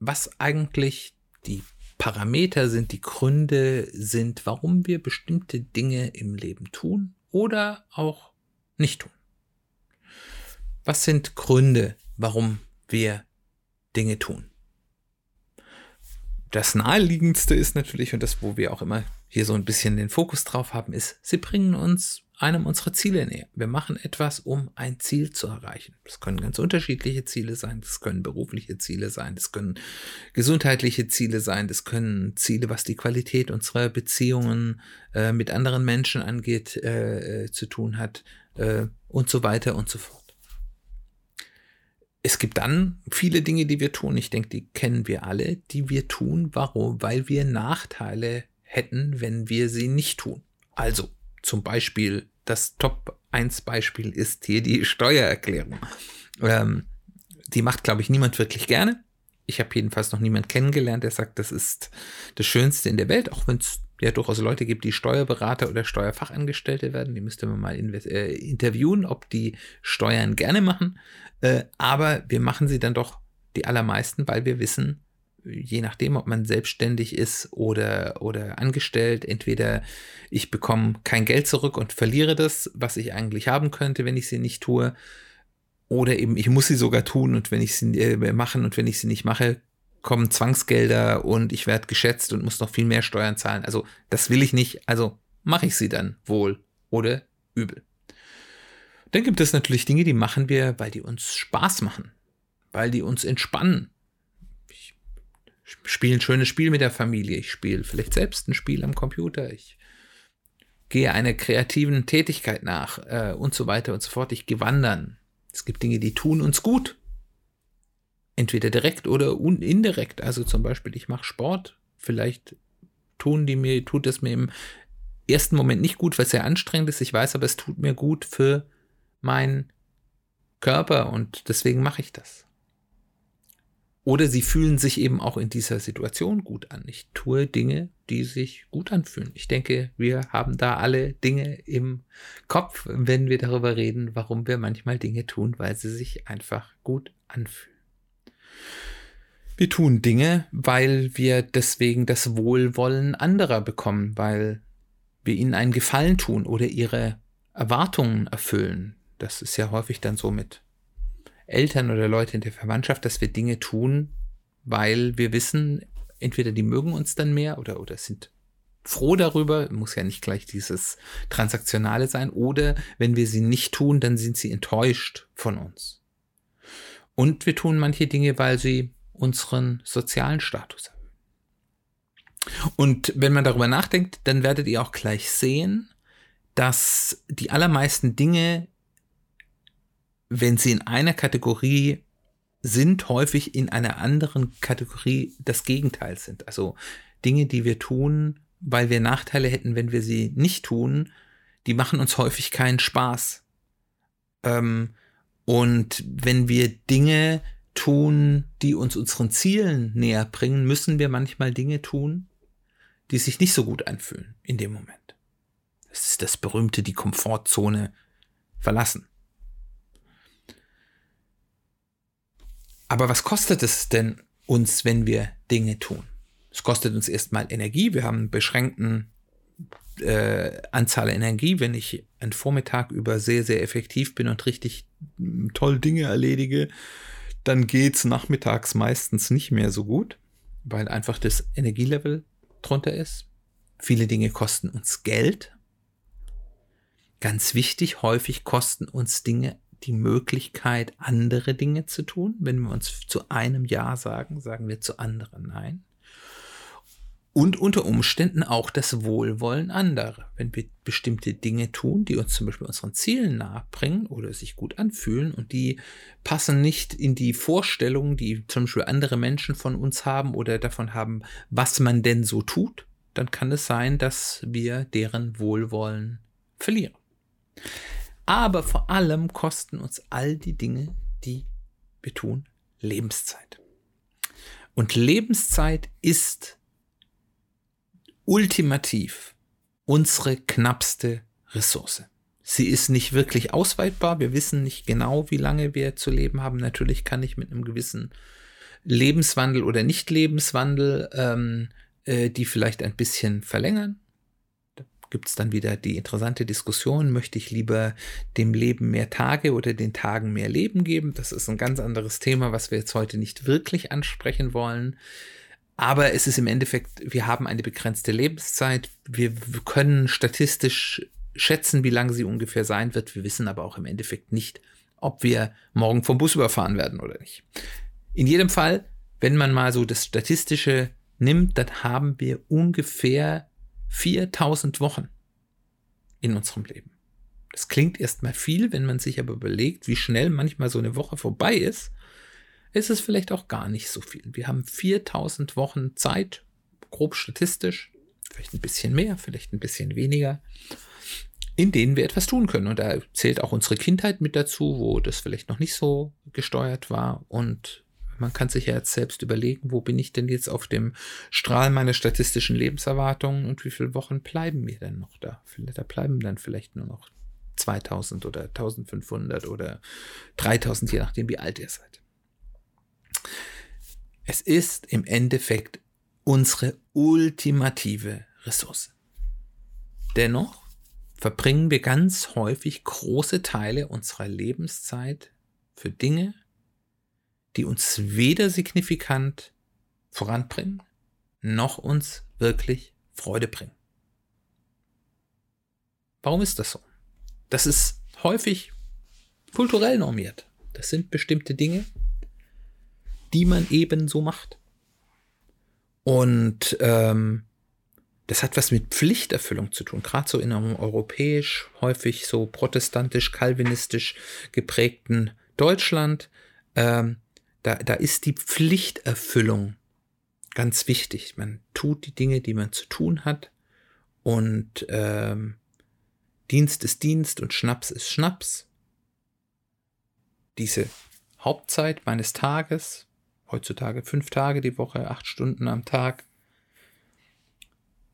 was eigentlich die Parameter sind, die Gründe sind, warum wir bestimmte Dinge im Leben tun oder auch nicht tun. Was sind Gründe, warum wir Dinge tun? Das naheliegendste ist natürlich, und das, wo wir auch immer hier so ein bisschen den Fokus drauf haben, ist, sie bringen uns einem unserer Ziele näher. Wir machen etwas, um ein Ziel zu erreichen. Das können ganz unterschiedliche Ziele sein, das können berufliche Ziele sein, das können gesundheitliche Ziele sein, das können Ziele, was die Qualität unserer Beziehungen äh, mit anderen Menschen angeht, äh, äh, zu tun hat äh, und so weiter und so fort. Es gibt dann viele Dinge, die wir tun. Ich denke, die kennen wir alle, die wir tun. Warum? Weil wir Nachteile hätten, wenn wir sie nicht tun. Also zum Beispiel das Top 1 Beispiel ist hier die Steuererklärung. Ähm, die macht, glaube ich, niemand wirklich gerne. Ich habe jedenfalls noch niemand kennengelernt, der sagt, das ist das Schönste in der Welt, auch wenn es ja durchaus Leute gibt, die Steuerberater oder Steuerfachangestellte werden. Die müsste man mal äh, interviewen, ob die Steuern gerne machen. Äh, aber wir machen sie dann doch die allermeisten, weil wir wissen, je nachdem, ob man selbstständig ist oder, oder angestellt, entweder ich bekomme kein Geld zurück und verliere das, was ich eigentlich haben könnte, wenn ich sie nicht tue, oder eben ich muss sie sogar tun und wenn ich sie äh, machen und wenn ich sie nicht mache, kommen Zwangsgelder und ich werde geschätzt und muss noch viel mehr Steuern zahlen. Also das will ich nicht, also mache ich sie dann wohl oder übel. Dann gibt es natürlich Dinge, die machen wir, weil die uns Spaß machen, weil die uns entspannen, spiele ein schönes Spiel mit der Familie, ich spiele vielleicht selbst ein Spiel am Computer, ich gehe einer kreativen Tätigkeit nach äh, und so weiter und so fort. Ich gehe wandern. Es gibt Dinge, die tun uns gut. Entweder direkt oder indirekt. Also zum Beispiel, ich mache Sport. Vielleicht tun die mir, tut es mir im ersten Moment nicht gut, weil es sehr anstrengend ist. Ich weiß aber, es tut mir gut für meinen Körper und deswegen mache ich das. Oder sie fühlen sich eben auch in dieser Situation gut an. Ich tue Dinge, die sich gut anfühlen. Ich denke, wir haben da alle Dinge im Kopf, wenn wir darüber reden, warum wir manchmal Dinge tun, weil sie sich einfach gut anfühlen. Wir tun Dinge, weil wir deswegen das Wohlwollen anderer bekommen, weil wir ihnen einen Gefallen tun oder ihre Erwartungen erfüllen. Das ist ja häufig dann so mit Eltern oder Leute in der Verwandtschaft, dass wir Dinge tun, weil wir wissen, entweder die mögen uns dann mehr oder, oder sind froh darüber, muss ja nicht gleich dieses Transaktionale sein, oder wenn wir sie nicht tun, dann sind sie enttäuscht von uns. Und wir tun manche Dinge, weil sie unseren sozialen Status erhöhen. Und wenn man darüber nachdenkt, dann werdet ihr auch gleich sehen, dass die allermeisten Dinge, wenn sie in einer Kategorie sind, häufig in einer anderen Kategorie das Gegenteil sind. Also Dinge, die wir tun, weil wir Nachteile hätten, wenn wir sie nicht tun, die machen uns häufig keinen Spaß. Ähm, und wenn wir Dinge tun, die uns unseren Zielen näher bringen, müssen wir manchmal Dinge tun, die sich nicht so gut anfühlen in dem Moment. Das ist das berühmte, die Komfortzone verlassen. Aber was kostet es denn uns, wenn wir Dinge tun? Es kostet uns erstmal Energie. Wir haben einen beschränkten äh, Anzahl Energie. Wenn ich einen Vormittag über sehr, sehr effektiv bin und richtig hm, toll Dinge erledige, dann geht es nachmittags meistens nicht mehr so gut, weil einfach das Energielevel drunter ist. Viele Dinge kosten uns Geld. Ganz wichtig, häufig kosten uns Dinge die Möglichkeit, andere Dinge zu tun. Wenn wir uns zu einem Ja sagen, sagen wir zu anderen Nein. und unter Umständen auch das Wohlwollen anderer. Wenn wir bestimmte Dinge tun, die uns zum Beispiel unseren Zielen nahebringen oder sich gut anfühlen und die passen nicht in die Vorstellungen, die zum Beispiel andere Menschen von uns haben oder davon haben, was man denn so tut, dann kann es sein, dass wir deren Wohlwollen verlieren. Aber vor allem kosten uns all die Dinge, die wir tun, Lebenszeit. Und Lebenszeit ist ultimativ unsere knappste Ressource. Sie ist nicht wirklich ausweitbar. Wir wissen nicht genau, wie lange wir zu leben haben. Natürlich kann ich mit einem gewissen Lebenswandel oder Nicht-Lebenswandel ähm, äh, die vielleicht ein bisschen verlängern. Gibt es dann wieder die interessante Diskussion, möchte ich lieber dem Leben mehr Tage oder den Tagen mehr Leben geben? Das ist ein ganz anderes Thema, was wir jetzt heute nicht wirklich ansprechen wollen. Aber es ist im Endeffekt, wir haben eine begrenzte Lebenszeit. Wir können statistisch schätzen, wie lange sie ungefähr sein wird. Wir wissen aber auch im Endeffekt nicht, ob wir morgen vom Bus überfahren werden oder nicht. In jedem Fall, wenn man mal so das Statistische nimmt, dann haben wir ungefähr 4000 Wochen in unserem Leben. Das klingt erstmal viel, wenn man sich aber überlegt, wie schnell manchmal so eine Woche vorbei ist ist es vielleicht auch gar nicht so viel. Wir haben 4000 Wochen Zeit, grob statistisch, vielleicht ein bisschen mehr, vielleicht ein bisschen weniger, in denen wir etwas tun können. Und da zählt auch unsere Kindheit mit dazu, wo das vielleicht noch nicht so gesteuert war. Und man kann sich ja jetzt selbst überlegen, wo bin ich denn jetzt auf dem Strahl meiner statistischen Lebenserwartungen und wie viele Wochen bleiben mir denn noch da? Da bleiben dann vielleicht nur noch 2000 oder 1500 oder 3000, je nachdem, wie alt ihr seid. Es ist im Endeffekt unsere ultimative Ressource. Dennoch verbringen wir ganz häufig große Teile unserer Lebenszeit für Dinge, die uns weder signifikant voranbringen, noch uns wirklich Freude bringen. Warum ist das so? Das ist häufig kulturell normiert. Das sind bestimmte Dinge, die man eben so macht. Und ähm, das hat was mit Pflichterfüllung zu tun, gerade so in einem europäisch, häufig so protestantisch-kalvinistisch geprägten Deutschland. Ähm, da, da ist die Pflichterfüllung ganz wichtig. Man tut die Dinge, die man zu tun hat. Und ähm, Dienst ist Dienst und Schnaps ist Schnaps. Diese Hauptzeit meines Tages heutzutage fünf Tage die Woche, acht Stunden am Tag.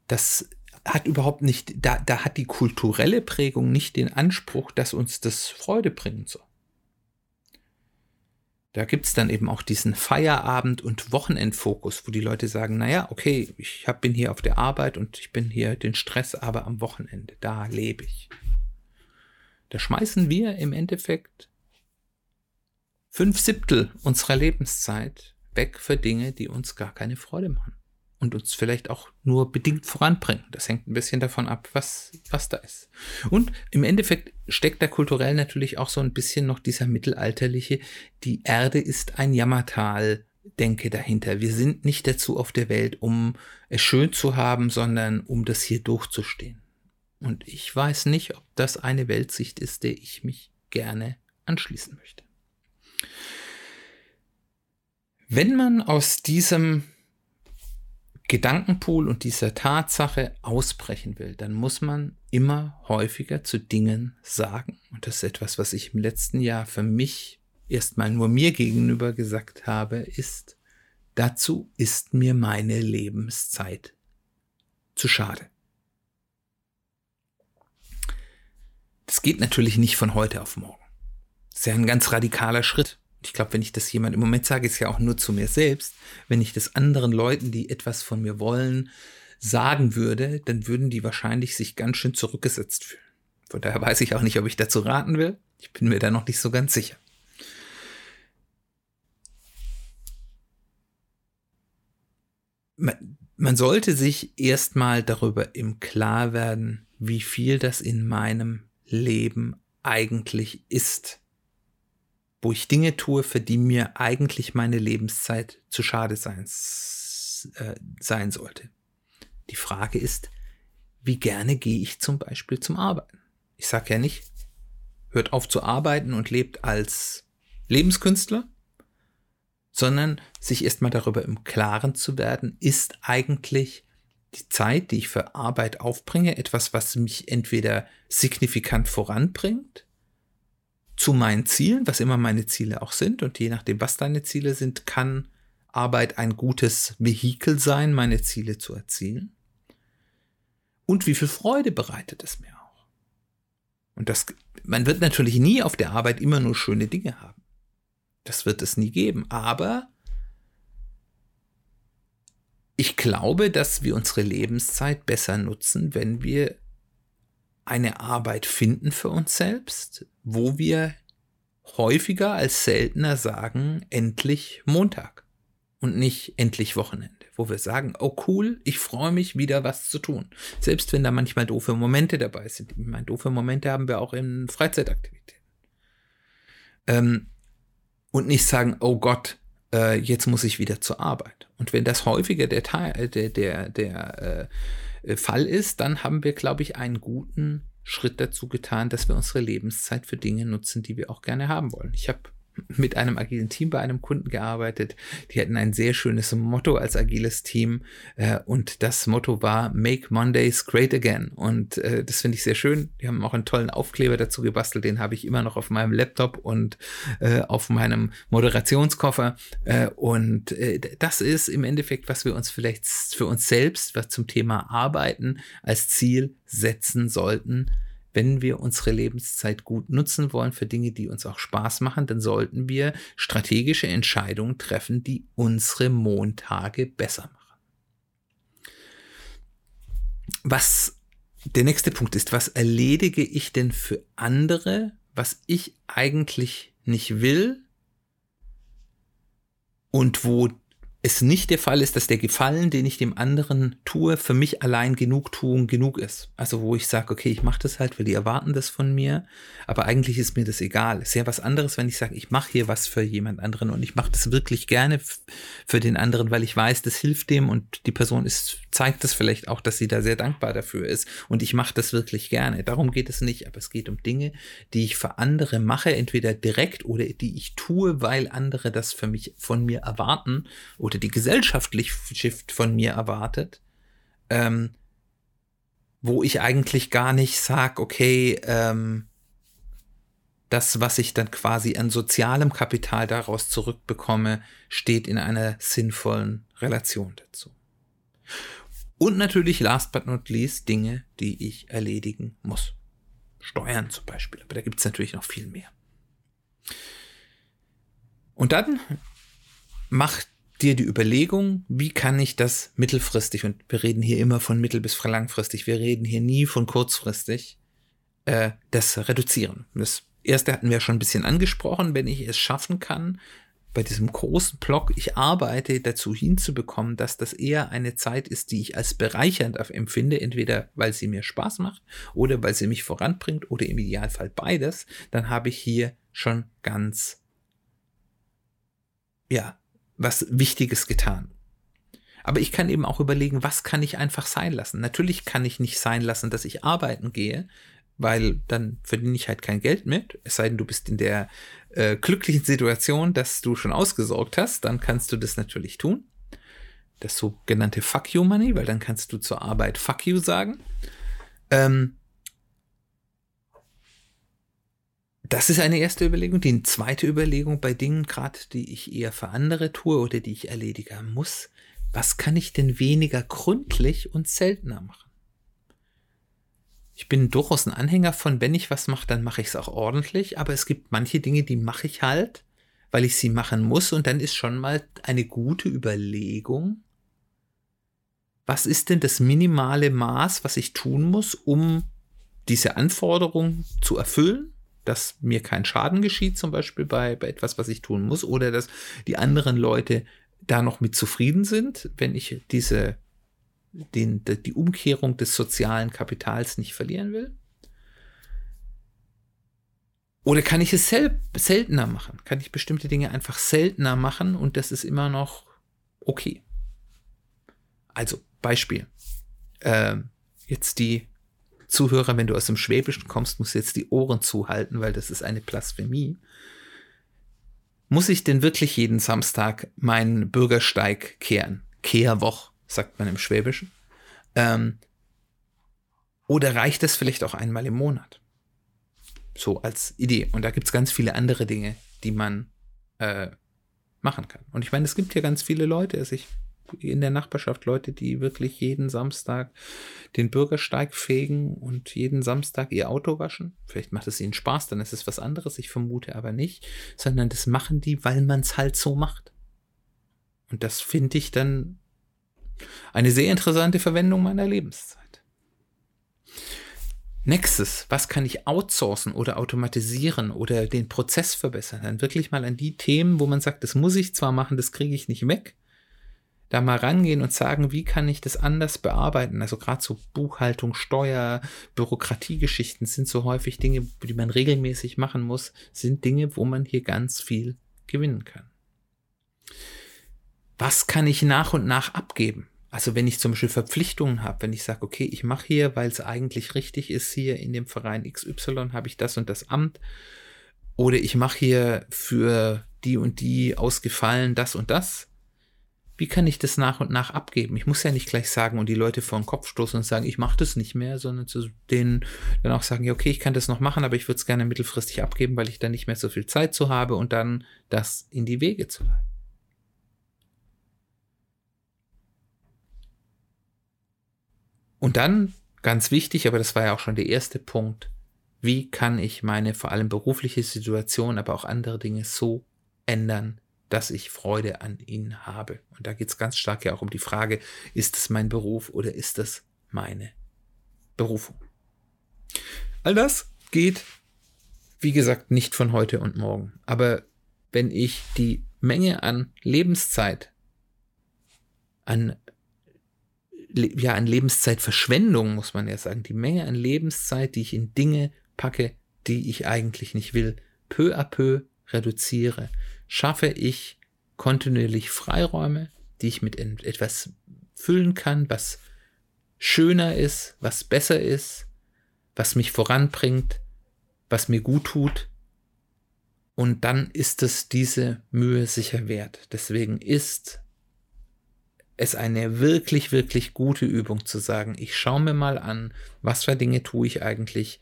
Das hat überhaupt nicht, da, da hat die kulturelle Prägung nicht den Anspruch, dass uns das Freude bringen soll. Da gibt es dann eben auch diesen Feierabend- und Wochenendfokus, wo die Leute sagen, naja, okay, ich hab, bin hier auf der Arbeit und ich bin hier den Stress, aber am Wochenende, da lebe ich. Da schmeißen wir im Endeffekt fünf Siebtel unserer Lebenszeit weg für Dinge, die uns gar keine Freude machen und uns vielleicht auch nur bedingt voranbringen. Das hängt ein bisschen davon ab, was, was da ist. Und im Endeffekt steckt da kulturell natürlich auch so ein bisschen noch dieser mittelalterliche, die Erde ist ein Jammertal. Denke dahinter. Wir sind nicht dazu auf der Welt, um es schön zu haben, sondern um das hier durchzustehen. Und ich weiß nicht, ob das eine Weltsicht ist, der ich mich gerne anschließen möchte. Wenn man aus diesem Gedankenpool und dieser Tatsache ausbrechen will, dann muss man immer häufiger zu Dingen sagen. Und das ist etwas, was ich im letzten Jahr für mich erstmal nur mir gegenüber gesagt habe, ist, dazu ist mir meine Lebenszeit zu schade. Das geht natürlich nicht von heute auf morgen. Das ist ja ein ganz radikaler Schritt ich glaube, wenn ich das jemand, im Moment sage es ja auch nur zu mir selbst, wenn ich das anderen Leuten, die etwas von mir wollen, sagen würde, dann würden die wahrscheinlich sich ganz schön zurückgesetzt fühlen. Von daher weiß ich auch nicht, ob ich dazu raten will. Ich bin mir da noch nicht so ganz sicher. Man, man sollte sich erstmal darüber im Klar werden, wie viel das in meinem Leben eigentlich ist wo ich Dinge tue, für die mir eigentlich meine Lebenszeit zu schade sein, äh, sein sollte. Die Frage ist, wie gerne gehe ich zum Beispiel zum Arbeiten? Ich sage ja nicht, hört auf zu arbeiten und lebt als Lebenskünstler, sondern sich erstmal darüber im Klaren zu werden, ist eigentlich die Zeit, die ich für Arbeit aufbringe, etwas, was mich entweder signifikant voranbringt zu meinen Zielen, was immer meine Ziele auch sind, und je nachdem, was deine Ziele sind, kann Arbeit ein gutes Vehikel sein, meine Ziele zu erzielen. Und wie viel Freude bereitet es mir auch? Und das, man wird natürlich nie auf der Arbeit immer nur schöne Dinge haben. Das wird es nie geben. Aber ich glaube, dass wir unsere Lebenszeit besser nutzen, wenn wir eine Arbeit finden für uns selbst, wo wir häufiger als seltener sagen, endlich Montag und nicht endlich Wochenende, wo wir sagen, oh cool, ich freue mich wieder was zu tun. Selbst wenn da manchmal doofe Momente dabei sind. Ich meine, doofe Momente haben wir auch in Freizeitaktivitäten. Ähm, und nicht sagen, oh Gott, äh, jetzt muss ich wieder zur Arbeit. Und wenn das häufiger der, Teil, der, der, der äh, Fall ist, dann haben wir, glaube ich, einen guten Schritt dazu getan, dass wir unsere Lebenszeit für Dinge nutzen, die wir auch gerne haben wollen. Ich habe mit einem agilen Team bei einem Kunden gearbeitet. Die hatten ein sehr schönes Motto als agiles Team äh, und das Motto war Make Mondays Great Again und äh, das finde ich sehr schön. Die haben auch einen tollen Aufkleber dazu gebastelt, den habe ich immer noch auf meinem Laptop und äh, auf meinem Moderationskoffer äh, und äh, das ist im Endeffekt, was wir uns vielleicht für uns selbst, was zum Thema Arbeiten als Ziel setzen sollten wenn wir unsere Lebenszeit gut nutzen wollen für Dinge, die uns auch Spaß machen, dann sollten wir strategische Entscheidungen treffen, die unsere Montage besser machen. Was der nächste Punkt ist, was erledige ich denn für andere, was ich eigentlich nicht will und wo es nicht der Fall ist, dass der Gefallen, den ich dem anderen tue, für mich allein Genugtuung genug ist. Also wo ich sage, okay, ich mache das halt, weil die erwarten das von mir, aber eigentlich ist mir das egal. Ist ja was anderes, wenn ich sage, ich mache hier was für jemand anderen und ich mache das wirklich gerne für den anderen, weil ich weiß, das hilft dem und die Person ist, zeigt das vielleicht auch, dass sie da sehr dankbar dafür ist und ich mache das wirklich gerne. Darum geht es nicht, aber es geht um Dinge, die ich für andere mache, entweder direkt oder die ich tue, weil andere das für mich von mir erwarten oder oder die gesellschaftlich Shift von mir erwartet, ähm, wo ich eigentlich gar nicht sage, okay, ähm, das, was ich dann quasi an sozialem Kapital daraus zurückbekomme, steht in einer sinnvollen Relation dazu. Und natürlich, last but not least, Dinge, die ich erledigen muss. Steuern zum Beispiel, aber da gibt es natürlich noch viel mehr. Und dann macht dir die Überlegung, wie kann ich das mittelfristig, und wir reden hier immer von mittel- bis langfristig, wir reden hier nie von kurzfristig, äh, das reduzieren. Das erste hatten wir schon ein bisschen angesprochen, wenn ich es schaffen kann, bei diesem großen Block, ich arbeite dazu hinzubekommen, dass das eher eine Zeit ist, die ich als bereichernd empfinde, entweder weil sie mir Spaß macht oder weil sie mich voranbringt oder im Idealfall beides, dann habe ich hier schon ganz, ja, was Wichtiges getan. Aber ich kann eben auch überlegen, was kann ich einfach sein lassen. Natürlich kann ich nicht sein lassen, dass ich arbeiten gehe, weil dann verdiene ich halt kein Geld mit. Es sei denn, du bist in der äh, glücklichen Situation, dass du schon ausgesorgt hast, dann kannst du das natürlich tun. Das sogenannte Fuck You Money, weil dann kannst du zur Arbeit Fuck You sagen. Ähm, Das ist eine erste Überlegung. Die zweite Überlegung bei Dingen, gerade die ich eher für andere tue oder die ich erledigen muss, was kann ich denn weniger gründlich und seltener machen? Ich bin durchaus ein Anhänger von, wenn ich was mache, dann mache ich es auch ordentlich, aber es gibt manche Dinge, die mache ich halt, weil ich sie machen muss und dann ist schon mal eine gute Überlegung, was ist denn das minimale Maß, was ich tun muss, um diese Anforderung zu erfüllen dass mir kein Schaden geschieht, zum Beispiel bei, bei etwas, was ich tun muss, oder dass die anderen Leute da noch mit zufrieden sind, wenn ich diese, den, die Umkehrung des sozialen Kapitals nicht verlieren will? Oder kann ich es sel seltener machen? Kann ich bestimmte Dinge einfach seltener machen und das ist immer noch okay? Also, Beispiel. äh, jetzt die Zuhörer, wenn du aus dem Schwäbischen kommst, musst du jetzt die Ohren zuhalten, weil das ist eine Blasphemie. Muss ich denn wirklich jeden Samstag meinen Bürgersteig kehren? Kehrwoch, sagt man im Schwäbischen. Ähm, oder reicht das vielleicht auch einmal im Monat? So als Idee. Und da gibt es ganz viele andere Dinge, die man äh, machen kann. Und ich meine, es gibt ja ganz viele Leute, also ich in der Nachbarschaft Leute, die wirklich jeden Samstag den Bürgersteig fegen und jeden Samstag ihr Auto waschen. Vielleicht macht es ihnen Spaß, dann ist es was anderes, ich vermute aber nicht, sondern das machen die, weil man es halt so macht. Und das finde ich dann eine sehr interessante Verwendung meiner Lebenszeit. Nächstes, was kann ich outsourcen oder automatisieren oder den Prozess verbessern? Dann wirklich mal an die Themen, wo man sagt, das muss ich zwar machen, das kriege ich nicht weg. Da mal rangehen und sagen, wie kann ich das anders bearbeiten? Also gerade so Buchhaltung, Steuer, Bürokratiegeschichten sind so häufig Dinge, die man regelmäßig machen muss, sind Dinge, wo man hier ganz viel gewinnen kann. Was kann ich nach und nach abgeben? Also wenn ich zum Beispiel Verpflichtungen habe, wenn ich sage, okay, ich mache hier, weil es eigentlich richtig ist, hier in dem Verein XY habe ich das und das Amt, oder ich mache hier für die und die ausgefallen das und das. Wie kann ich das nach und nach abgeben? Ich muss ja nicht gleich sagen und die Leute vor den Kopf stoßen und sagen, ich mache das nicht mehr, sondern zu denen dann auch sagen, ja, okay, ich kann das noch machen, aber ich würde es gerne mittelfristig abgeben, weil ich dann nicht mehr so viel Zeit zu habe und dann das in die Wege zu leiten. Und dann, ganz wichtig, aber das war ja auch schon der erste Punkt, wie kann ich meine vor allem berufliche Situation, aber auch andere Dinge so ändern, dass ich Freude an ihnen habe. Und da geht es ganz stark ja auch um die Frage, ist es mein Beruf oder ist es meine Berufung? All das geht, wie gesagt, nicht von heute und morgen. Aber wenn ich die Menge an Lebenszeit, an ja, an Lebenszeitverschwendung, muss man ja sagen, die Menge an Lebenszeit, die ich in Dinge packe, die ich eigentlich nicht will, peu à peu reduziere, schaffe ich kontinuierlich Freiräume, die ich mit etwas füllen kann, was schöner ist, was besser ist, was mich voranbringt, was mir gut tut. Und dann ist es diese Mühe sicher wert. Deswegen ist es eine wirklich, wirklich gute Übung zu sagen, ich schaue mir mal an, was für Dinge tue ich eigentlich,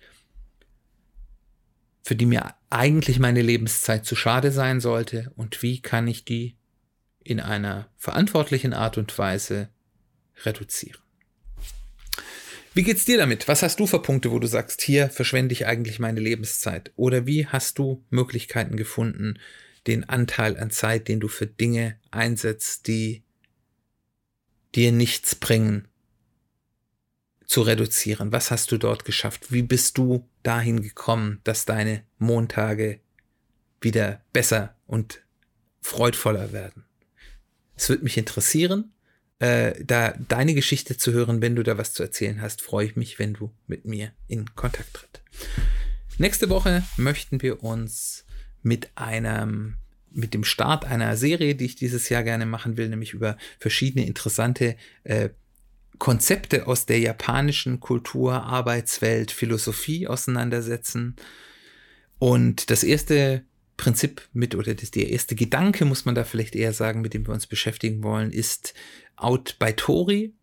für die mir eigentlich meine Lebenszeit zu schade sein sollte und wie kann ich die in einer verantwortlichen Art und Weise reduzieren. Wie geht's dir damit? Was hast du für Punkte, wo du sagst, hier verschwende ich eigentlich meine Lebenszeit? Oder wie hast du Möglichkeiten gefunden, den Anteil an Zeit, den du für Dinge einsetzt, die dir nichts bringen, zu reduzieren? Was hast du dort geschafft? Wie bist du dahin gekommen, dass deine Montage wieder besser und freudvoller werden? Es würde mich interessieren, äh, da deine Geschichte zu hören. Wenn du da was zu erzählen hast, freue ich mich, wenn du mit mir in Kontakt tritt. Nächste Woche möchten wir uns mit einem mit dem Start einer Serie, die ich dieses Jahr gerne machen will, nämlich über verschiedene interessante äh, Konzepte aus der japanischen Kultur, Arbeitswelt, Philosophie auseinandersetzen. Und das erste Prinzip mit, oder das, der erste Gedanke, muss man da vielleicht eher sagen, mit dem wir uns beschäftigen wollen, ist Out by Tori.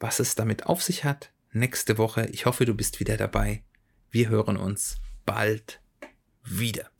Was es damit auf sich hat, nächste Woche. Ich hoffe, du bist wieder dabei. Wir hören uns bald wieder.